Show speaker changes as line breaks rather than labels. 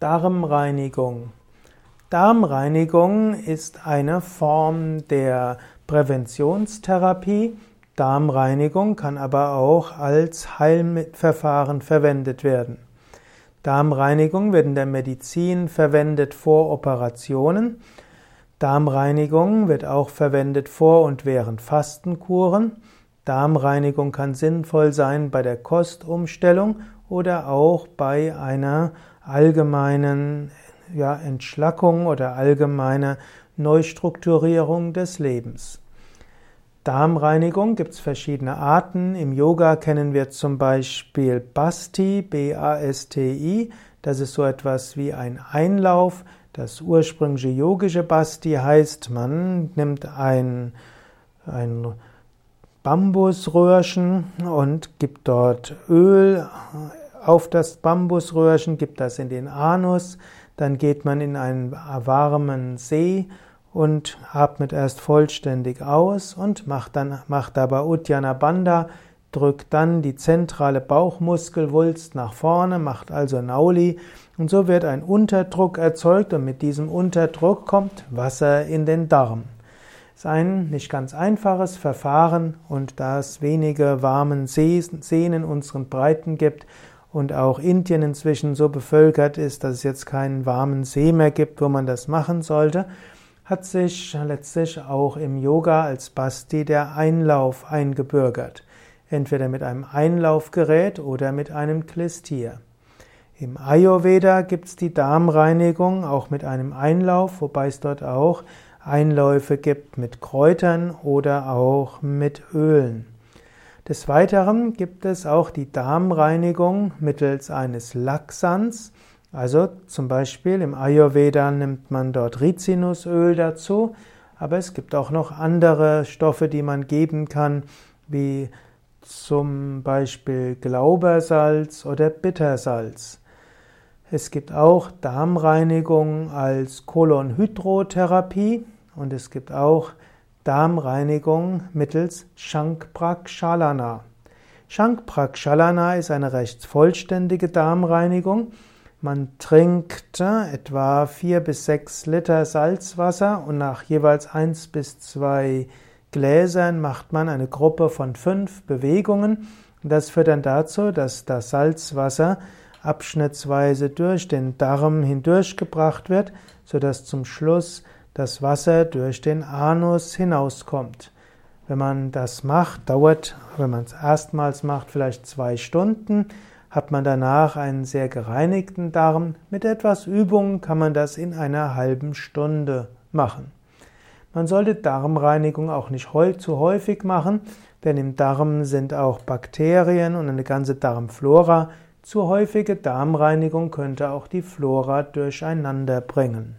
Darmreinigung. Darmreinigung ist eine Form der Präventionstherapie. Darmreinigung kann aber auch als Heilverfahren verwendet werden. Darmreinigung wird in der Medizin verwendet vor Operationen. Darmreinigung wird auch verwendet vor und während Fastenkuren. Darmreinigung kann sinnvoll sein bei der Kostumstellung oder auch bei einer allgemeinen ja, Entschlackung oder allgemeiner Neustrukturierung des Lebens. Darmreinigung gibt es verschiedene Arten. Im Yoga kennen wir zum Beispiel Basti, B-A-S-T-I. Das ist so etwas wie ein Einlauf. Das ursprüngliche yogische Basti heißt, man nimmt ein, ein Bambusröhrchen und gibt dort Öl auf das Bambusröhrchen, gibt das in den Anus, dann geht man in einen warmen See und atmet erst vollständig aus und macht dann macht dabei Uddiyana Bandha, drückt dann die zentrale Bauchmuskelwulst nach vorne, macht also Nauli und so wird ein Unterdruck erzeugt und mit diesem Unterdruck kommt Wasser in den Darm. Ist ein nicht ganz einfaches Verfahren und da es wenige warmen Seen in unseren Breiten gibt und auch Indien inzwischen so bevölkert ist, dass es jetzt keinen warmen See mehr gibt, wo man das machen sollte, hat sich letztlich auch im Yoga als Basti der Einlauf eingebürgert. Entweder mit einem Einlaufgerät oder mit einem Klistier. Im Ayurveda gibt es die Darmreinigung auch mit einem Einlauf, wobei es dort auch Einläufe gibt mit Kräutern oder auch mit Ölen. Des Weiteren gibt es auch die Darmreinigung mittels eines Laxans. Also zum Beispiel im Ayurveda nimmt man dort Rizinusöl dazu, aber es gibt auch noch andere Stoffe, die man geben kann, wie zum Beispiel Glaubersalz oder Bittersalz. Es gibt auch Darmreinigung als Kolonhydrotherapie und es gibt auch Darmreinigung mittels Shankprakshalana. Shankprakshalana ist eine recht vollständige Darmreinigung. Man trinkt äh, etwa vier bis sechs Liter Salzwasser und nach jeweils eins bis zwei Gläsern macht man eine Gruppe von fünf Bewegungen. Das führt dann dazu, dass das Salzwasser abschnittsweise durch den Darm hindurchgebracht wird, sodass zum Schluss das Wasser durch den Anus hinauskommt. Wenn man das macht, dauert, wenn man es erstmals macht, vielleicht zwei Stunden, hat man danach einen sehr gereinigten Darm. Mit etwas Übung kann man das in einer halben Stunde machen. Man sollte Darmreinigung auch nicht zu häufig machen, denn im Darm sind auch Bakterien und eine ganze Darmflora. Zu häufige Darmreinigung könnte auch die Flora durcheinander bringen.